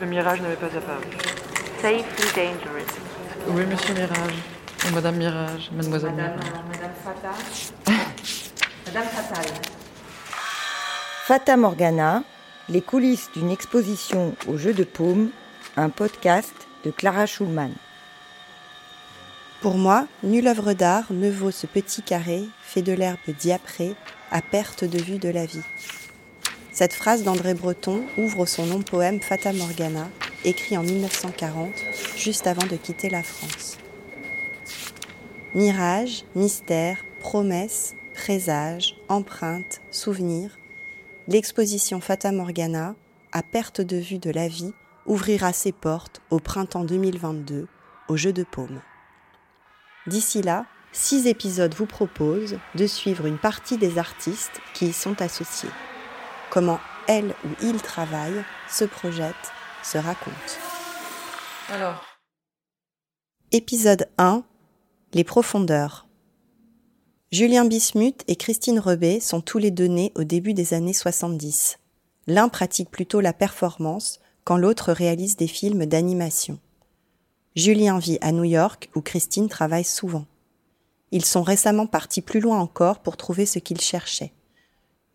Le mirage n'avait pas apparu. Safely dangerous. Oui, monsieur Mirage. Ou Madame Mirage, Mademoiselle Madame, Mirage. Madame Fata. Madame Fatal. Fata Morgana, les coulisses d'une exposition au jeu de paume, un podcast de Clara Schulman. Pour moi, nulle œuvre d'art ne vaut ce petit carré fait de l'herbe diaprée à perte de vue de la vie. Cette phrase d'André Breton ouvre son long poème Fata Morgana, écrit en 1940, juste avant de quitter la France. Mirage, mystère, promesse, présage, empreinte, souvenir, l'exposition Fata Morgana, à perte de vue de la vie, ouvrira ses portes au printemps 2022 au Jeu de Paume. D'ici là, six épisodes vous proposent de suivre une partie des artistes qui y sont associés. Comment elle ou il travaillent, se projettent, se racontent. Alors, Épisode 1 Les profondeurs. Julien Bismuth et Christine Rebet sont tous les deux nés au début des années 70. L'un pratique plutôt la performance, quand l'autre réalise des films d'animation. Julien vit à New York où Christine travaille souvent. Ils sont récemment partis plus loin encore pour trouver ce qu'ils cherchaient.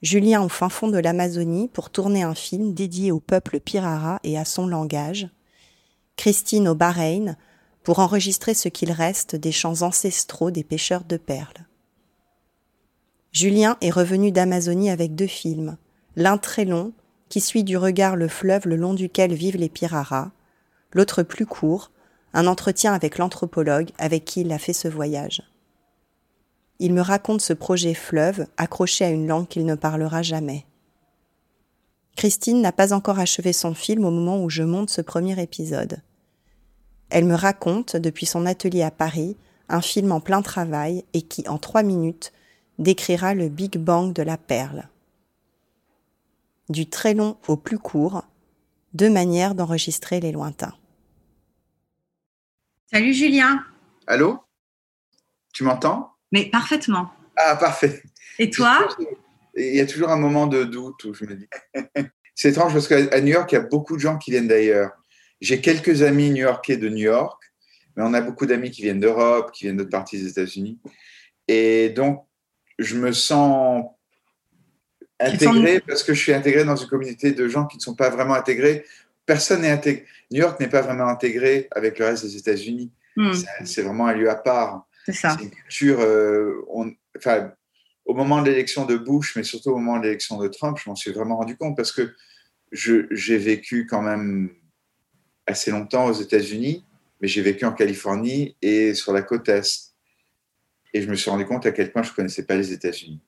Julien au fin fond de l'Amazonie pour tourner un film dédié au peuple Pirara et à son langage. Christine au Bahreïn pour enregistrer ce qu'il reste des chants ancestraux des pêcheurs de perles. Julien est revenu d'Amazonie avec deux films, l'un très long, qui suit du regard le fleuve le long duquel vivent les Piraras, l'autre plus court, un entretien avec l'anthropologue avec qui il a fait ce voyage. Il me raconte ce projet fleuve accroché à une langue qu'il ne parlera jamais. Christine n'a pas encore achevé son film au moment où je monte ce premier épisode. Elle me raconte, depuis son atelier à Paris, un film en plein travail et qui, en trois minutes, décrira le Big Bang de la perle. Du très long au plus court, deux manières d'enregistrer les lointains. Salut Julien. Allô? Tu m'entends? Mais parfaitement. Ah, parfait. Et toi? Il y a toujours un moment de doute où je me dis. C'est étrange parce qu'à New York, il y a beaucoup de gens qui viennent d'ailleurs. J'ai quelques amis new-yorkais de New York, mais on a beaucoup d'amis qui viennent d'Europe, qui viennent d'autres parties des États-Unis. Et donc, je me sens intégré parce que je suis intégré dans une communauté de gens qui ne sont pas vraiment intégrés. Personne n'est intégré. New York n'est pas vraiment intégré avec le reste des États-Unis. Hmm, C'est- C'est vraiment un lieu à part. C'est ça. Euh, enfin, au moment de l'élection de Bush, mais surtout au moment de l'élection de Trump, je m'en suis vraiment rendu compte parce que j'ai vécu quand même assez longtemps aux États-Unis, mais j'ai vécu en Californie et sur la côte Est. Et je me suis rendu compte à quel point je ne connaissais pas les États-Unis.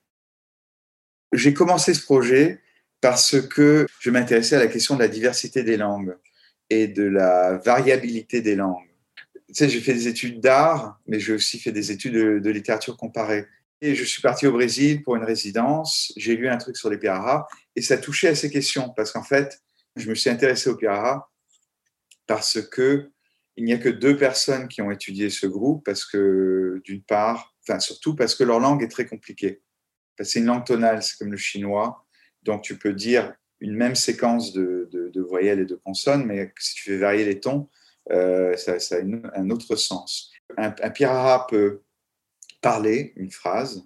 J'ai commencé ce projet parce que je m'intéressais à la question de la diversité des langues et de la variabilité des langues. Tu sais, j'ai fait des études d'art, mais j'ai aussi fait des études de, littérature comparée. Et je suis parti au Brésil pour une résidence. J'ai lu un truc sur les Pirara et ça touchait à ces questions parce qu'en fait, je me suis intéressé aux Pirara parce que il n'y a que deux personnes qui ont étudié ce groupe parce que d'une part, enfin surtout parce que leur langue est très compliquée. C'est une langue tonale, c'est comme le chinois. Donc tu peux dire une même séquence de, de- de voyelles et de consonnes, mais si tu fais varier les tons, euh, ça, a un autre sens. Un, un pirara peut parler une phrase,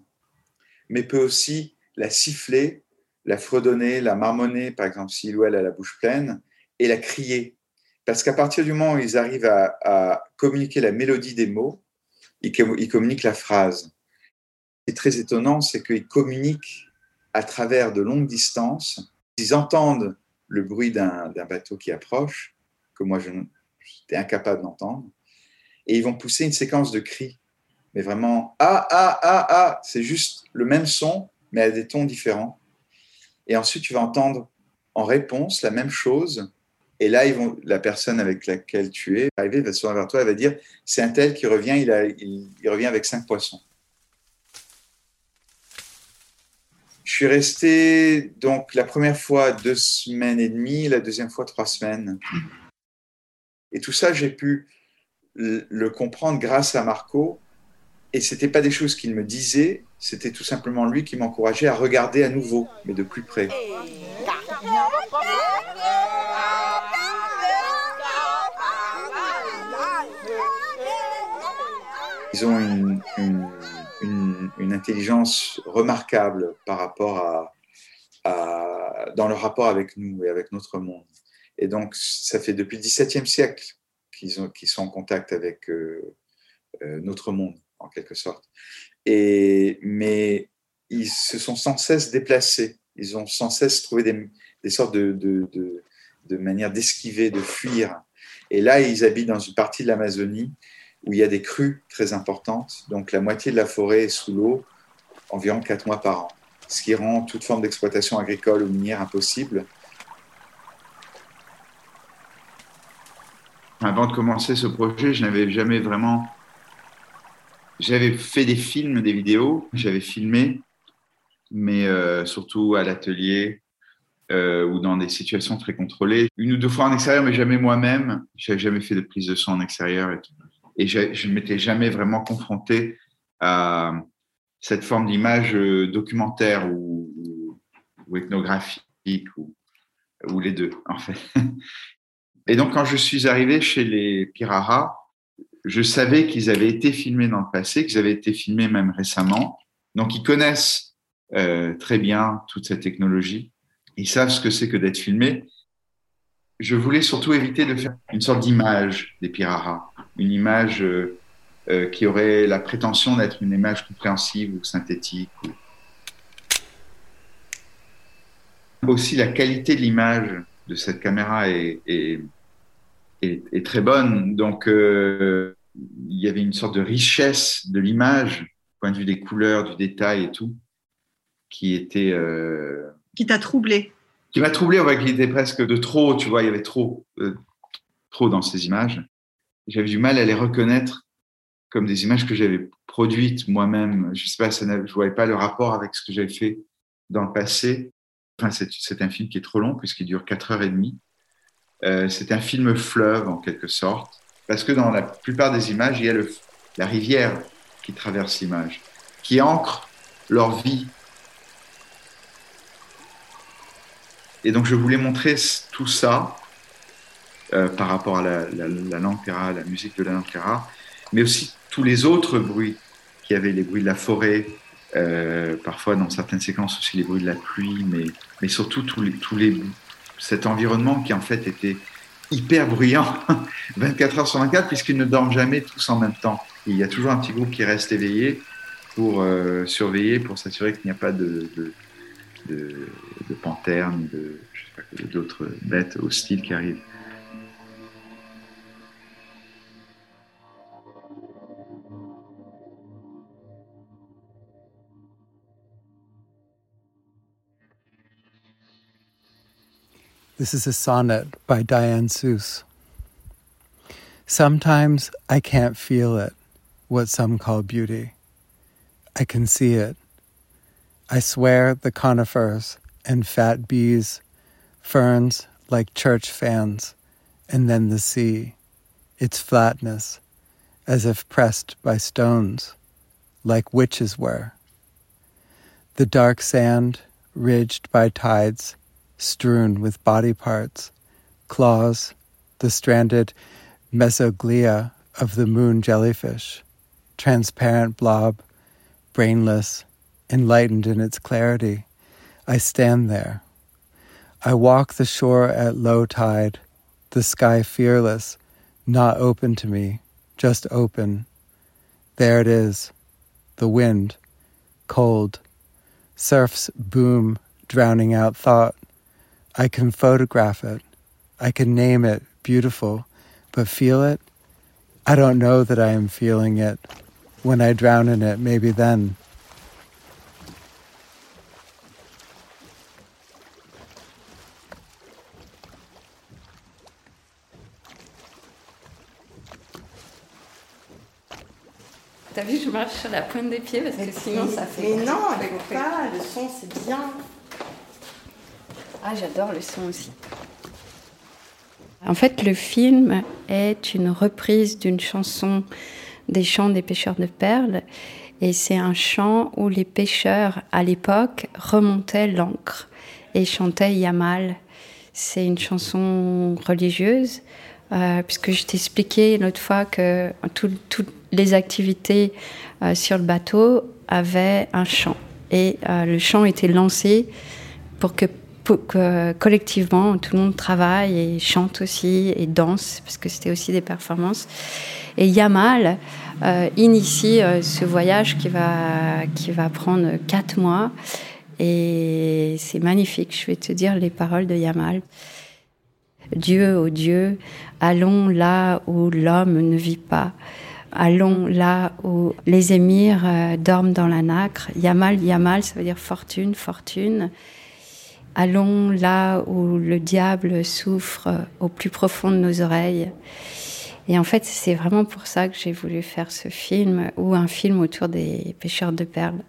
mais peut aussi la siffler, la fredonner, la marmonner, par exemple si il ou elle a la bouche pleine, et la crier. Parce qu'à partir du moment où ils arrivent à, communiquer la mélodie des mots, ils, ils communiquent la phrase. Ce qui est très étonnant, c'est qu'ils communiquent à travers de longues distances. Ils entendent le bruit d'un bateau qui approche, que moi je n- j'étais incapable d'entendre, et ils vont pousser une séquence de cris. Mais vraiment, ah, ah, ah, ah, c'est juste le même son, mais à des tons différents. Et ensuite, tu vas entendre en réponse la même chose. Et là, ils vont, la personne avec laquelle tu es arrivé va se tourner vers toi et va dire c'est un tel qui revient, il, a, il revient avec cinq poissons. Je suis resté donc la première fois deux semaines et demie, la deuxième fois trois semaines. Et tout ça, j'ai pu le comprendre grâce à Marco. Et ce n'était pas des choses qu'il me disait, c'était tout simplement lui qui m'encourageait à regarder à nouveau, mais de plus près. Ils ont une, intelligence remarquable par rapport à, dans le rapport avec nous et avec notre monde. Et donc, ça fait depuis le XVIIe siècle qu'ils sont en contact avec euh, euh, notre monde, en quelque sorte. Et, mais ils se sont sans cesse déplacés. Ils ont sans cesse trouvé des, sortes de, de, manières d'esquiver, de fuir. Et là, ils habitent dans une partie de l'Amazonie où il y a des crues très importantes. Donc, la moitié de la forêt est sous l'eau environ quatre mois par an, ce qui rend toute forme d'exploitation agricole ou minière impossible. Avant de commencer ce projet, je n'avais jamais vraiment. J'avais fait des films, des vidéos, j'avais filmé, mais euh, surtout à l'atelier euh, ou dans des situations très contrôlées. Une ou deux fois en extérieur, mais jamais moi-même. Je n'avais jamais fait de prise de son en extérieur et tout. Et je, ne m'étais jamais vraiment confronté à cette forme d'image euh, documentaire ou, ethnographique ou, les deux, en fait. Et donc, quand je suis arrivé chez les Pirara, je savais qu'ils avaient été filmés dans le passé, qu'ils avaient été filmés même récemment. Donc, ils connaissent euh, très bien toute cette technologie. Ils savent ce que c'est que d'être filmé. Je voulais surtout éviter de faire une sorte d'image des Pirara, une image euh, euh, qui aurait la prétention d'être une image compréhensive ou synthétique. Ou... Aussi, la qualité de l'image de cette caméra est, est, est, est très bonne. Donc, euh, il y avait une sorte de richesse de l'image, point de vue des couleurs, du détail et tout, qui était. Euh, qui t'a troublé Qui m'a troublé, ouais, qui était presque de trop, tu vois, il y avait trop, euh, trop dans ces images. J'avais du mal à les reconnaître comme des images que j'avais produites moi-même. Je sais pas, ça je voyais pas le rapport avec ce que j'avais fait dans le passé. C'est un film qui est trop long puisqu'il dure quatre heures et demie. Euh, c'est un film fleuve en quelque sorte parce que dans la plupart des images, il y a la rivière qui traverse l'image, qui ancre leur vie. Et donc, je voulais montrer tout ça euh, par rapport à la, la, la la musique de la terra, mais aussi tous les autres bruits qui avaient les bruits de la forêt, euh, parfois dans certaines séquences aussi les bruits de la pluie, mais, mais surtout tous les, tous les, cet environnement qui en fait était hyper bruyant 24 heures sur 24 puisqu'ils ne dorment jamais tous en même temps. il y a toujours un petit groupe qui reste éveillé pour euh, surveiller, pour s'assurer qu'il n'y a pas de, de, de, de panthères ni d'autres bêtes hostiles qui arrivent. This is a sonnet by Diane Seuss. Sometimes I can't feel it, what some call beauty. I can see it. I swear the conifers and fat bees, ferns like church fans, and then the sea, its flatness, as if pressed by stones, like witches were. The dark sand, ridged by tides, strewn with body parts, claws, the stranded mesoglia of the moon jellyfish, transparent blob, brainless, enlightened in its clarity. I stand there. I walk the shore at low tide, the sky fearless, not open to me, just open. There it is, the wind, cold. Surfs boom, drowning out thought. I can photograph it. I can name it beautiful, but feel it? I don't know that I am feeling it. When I drown in it, maybe then. T'as vu, je marche sur la pointe des pieds parce que sinon ça fait. Mais non, il pas, le son c'est bien. Ah, j'adore le son aussi. En fait, le film est une reprise d'une chanson des chants des pêcheurs de perles. Et c'est un chant où les pêcheurs, à l'époque, remontaient l'encre et chantaient Yamal. C'est une chanson religieuse, euh, puisque je t'ai expliqué une autre fois que tout, tout, les activités euh, sur le bateau avaient un chant. Et euh, le chant était lancé pour que, collectivement tout le monde travaille et chante aussi et danse, parce que c'était aussi des performances. Et Yamal euh, initie euh, ce voyage qui va, qui va prendre quatre mois. Et c'est magnifique, je vais te dire les paroles de Yamal. Dieu, oh Dieu, allons là où l'homme ne vit pas. Allons là où les émirs euh, dorment dans la nacre. Yamal, Yamal, ça veut dire fortune, fortune. Allons là où le diable souffre au plus profond de nos oreilles. Et en fait, c'est vraiment pour ça que j'ai voulu faire ce film ou un film autour des pêcheurs de perles.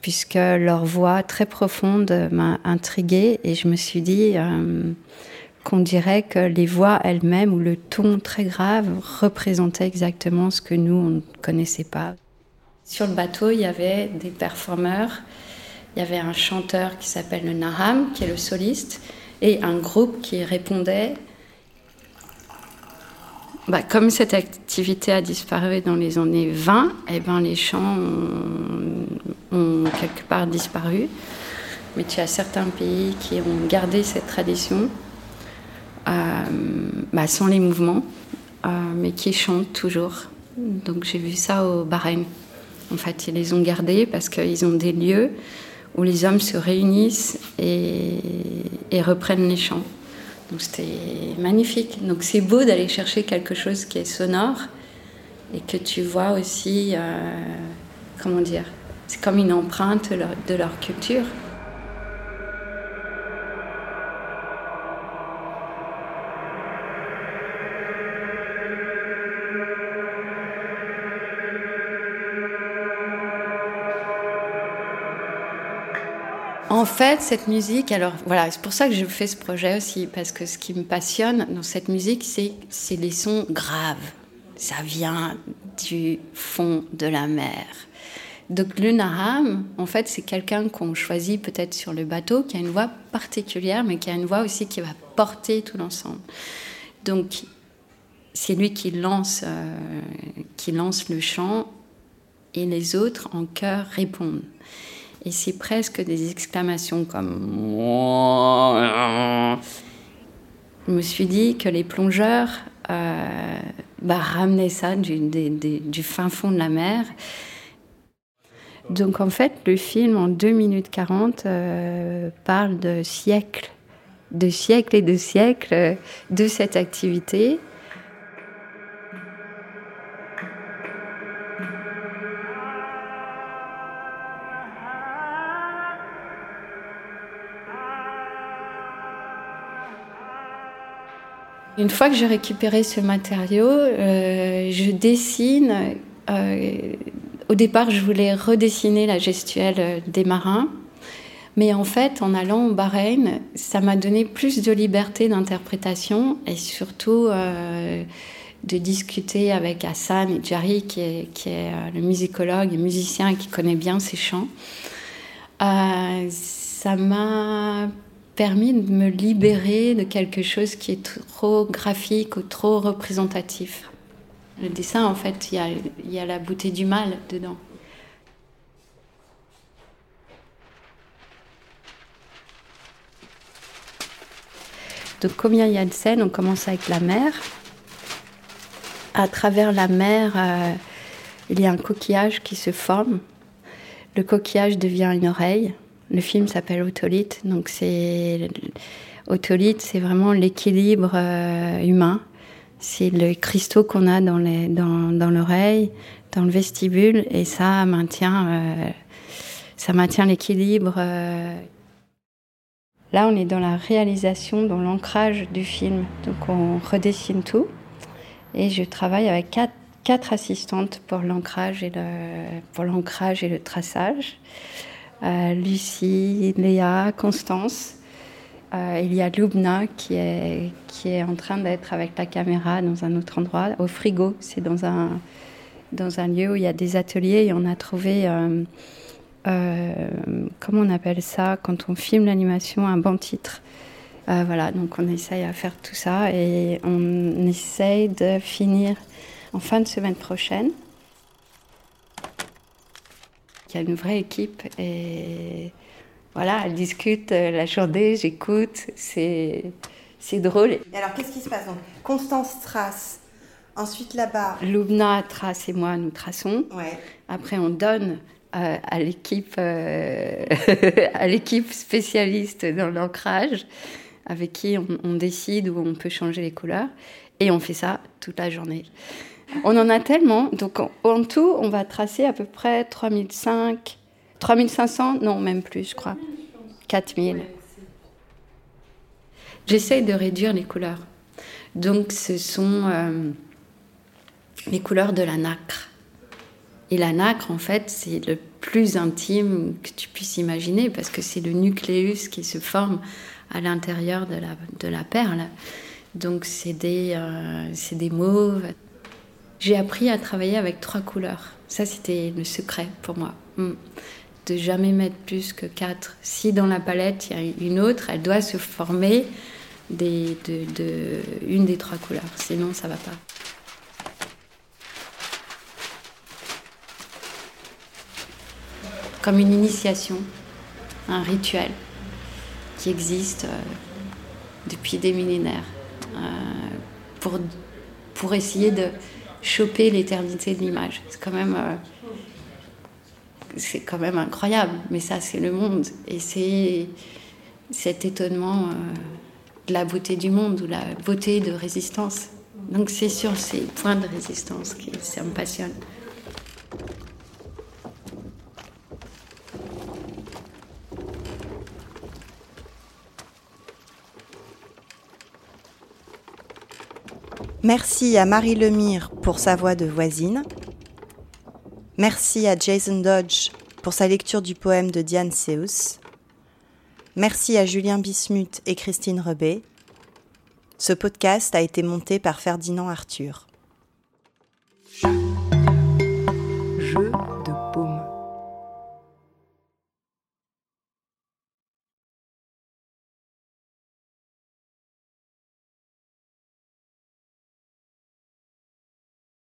Puisque leur voix très profonde m'a intriguée et je me suis dit euh, qu'on dirait que les voix elles-mêmes ou le ton très grave représentaient exactement ce que nous, on ne connaissait pas. Sur le bateau, il y avait des performeurs, il y avait un chanteur qui s'appelle le Naham, qui est le soliste, et un groupe qui répondait bah, comme cette activité a disparu dans les années 20, eh ben, les chants ont, quelque part disparu. Mais tu as certains pays qui ont gardé cette tradition euh, bah, sans les mouvements, euh, mais qui chantent toujours. Donc j'ai vu ça au Bahreïn. En fait, ils les ont gardés parce qu'ils ont des lieux où les hommes se réunissent et, reprennent les chants. Donc c'était magnifique. Donc c'est beau d'aller chercher quelque chose qui est sonore et que tu vois aussi, euh, comment dire, c'est comme une empreinte de leur culture. En fait, cette musique, alors voilà, c'est pour ça que je fais ce projet aussi, parce que ce qui me passionne dans cette musique, c'est, les sons graves. Ça vient du fond de la mer. Donc le Naham, en fait, c'est quelqu'un qu'on choisit peut-être sur le bateau, qui a une voix particulière, mais qui a une voix aussi qui va porter tout l'ensemble. Donc c'est lui qui lance, euh, qui lance le chant, et les autres en chœur répondent. Et c'est presque des exclamations comme. Je me suis dit que les plongeurs euh, bah, ramenaient ça du, fin fond de la mer. Donc en fait, le film en 2 minutes 40 euh, parle de siècles, de siècles et de siècles de cette activité. Une fois que j'ai récupéré ce matériau, euh, je dessine. Euh, au départ, je voulais redessiner la gestuelle des marins. Mais en fait, en allant au Bahreïn, ça m'a donné plus de liberté d'interprétation et surtout euh, de discuter avec Hassan et Jari, qui est, le musicologue et musicien qui connaît bien ces chants. Euh, ça m'a permis de me libérer de quelque chose qui est trop graphique ou trop représentatif. Le dessin, en fait, il y a, la beauté du mal dedans. Donc combien il y a de scènes On commence avec la mer. À travers la mer, euh, il y a un coquillage qui se forme. Le coquillage devient une oreille. Le film s'appelle Otolite, donc c'est Otolite, c'est vraiment l'équilibre euh, humain. C'est le cristaux qu'on a dans l'oreille, dans, le vestibule, et ça maintient, euh, ça maintient l'équilibre. Euh. Là, on est dans la réalisation, dans l'ancrage du film. Donc, on redessine tout, et je travaille avec quatre, assistantes pour l'ancrage et le pour l'ancrage et le traçage Lucie, Léa, Constance. Euh, il y a Lubna qui est, qui est en train d'être avec la caméra dans un autre endroit, au frigo. C'est dans un, dans un lieu où il y a des ateliers et on a trouvé, euh, euh, comment on appelle ça, quand on filme l'animation, un bon titre. Euh, voilà, donc on essaye à faire tout ça et on essaye de finir en fin de semaine prochaine. Il y a une vraie équipe et voilà, elle discute euh, la journée, j'écoute, c'est c'est drôle. Et alors, qu'est-ce qui se passe donc? Constance trace. Ensuite, là-bas. Loubna trace et moi, nous traçons. Ouais. Après, on donne euh, à l'équipe euh, à l'équipe spécialiste dans l'ancrage, avec qui on, on décide où on peut changer les couleurs. Et on fait ça toute la journée. On en a tellement, donc en, tout, on va tracer à peu près 3005, 3500, non, même plus, je crois. 4000. J'essaye de réduire les couleurs. Donc, ce sont euh, les couleurs de la nacre. Et la nacre, en fait, c'est le plus intime que tu puisses imaginer parce que c'est le nucléus qui se forme à l'intérieur de la, de la perle. Donc, c'est des, euh, des mauves. J'ai appris à travailler avec trois couleurs. Ça, c'était le secret pour moi. Mm. De jamais mettre plus que quatre. Si dans la palette, il y a une autre, elle doit se former des, de, de une des trois couleurs. Sinon, ça va pas. Comme une initiation, un rituel qui existe euh, depuis des millénaires euh, pour, pour essayer de choper l'éternité de l'image. C'est quand même euh, c'est quand même incroyable, mais ça c'est le monde et c'est cet étonnement euh, de la beauté du monde ou la beauté de résistance. Donc c'est sur ces points de résistance qui ça me passionne. Merci à Marie Lemire pour sa voix de voisine. Merci à Jason Dodge pour sa lecture du poème de Diane Seuss. Merci à Julien Bismuth et Christine Rebet. Ce podcast a été monté par Ferdinand Arthur.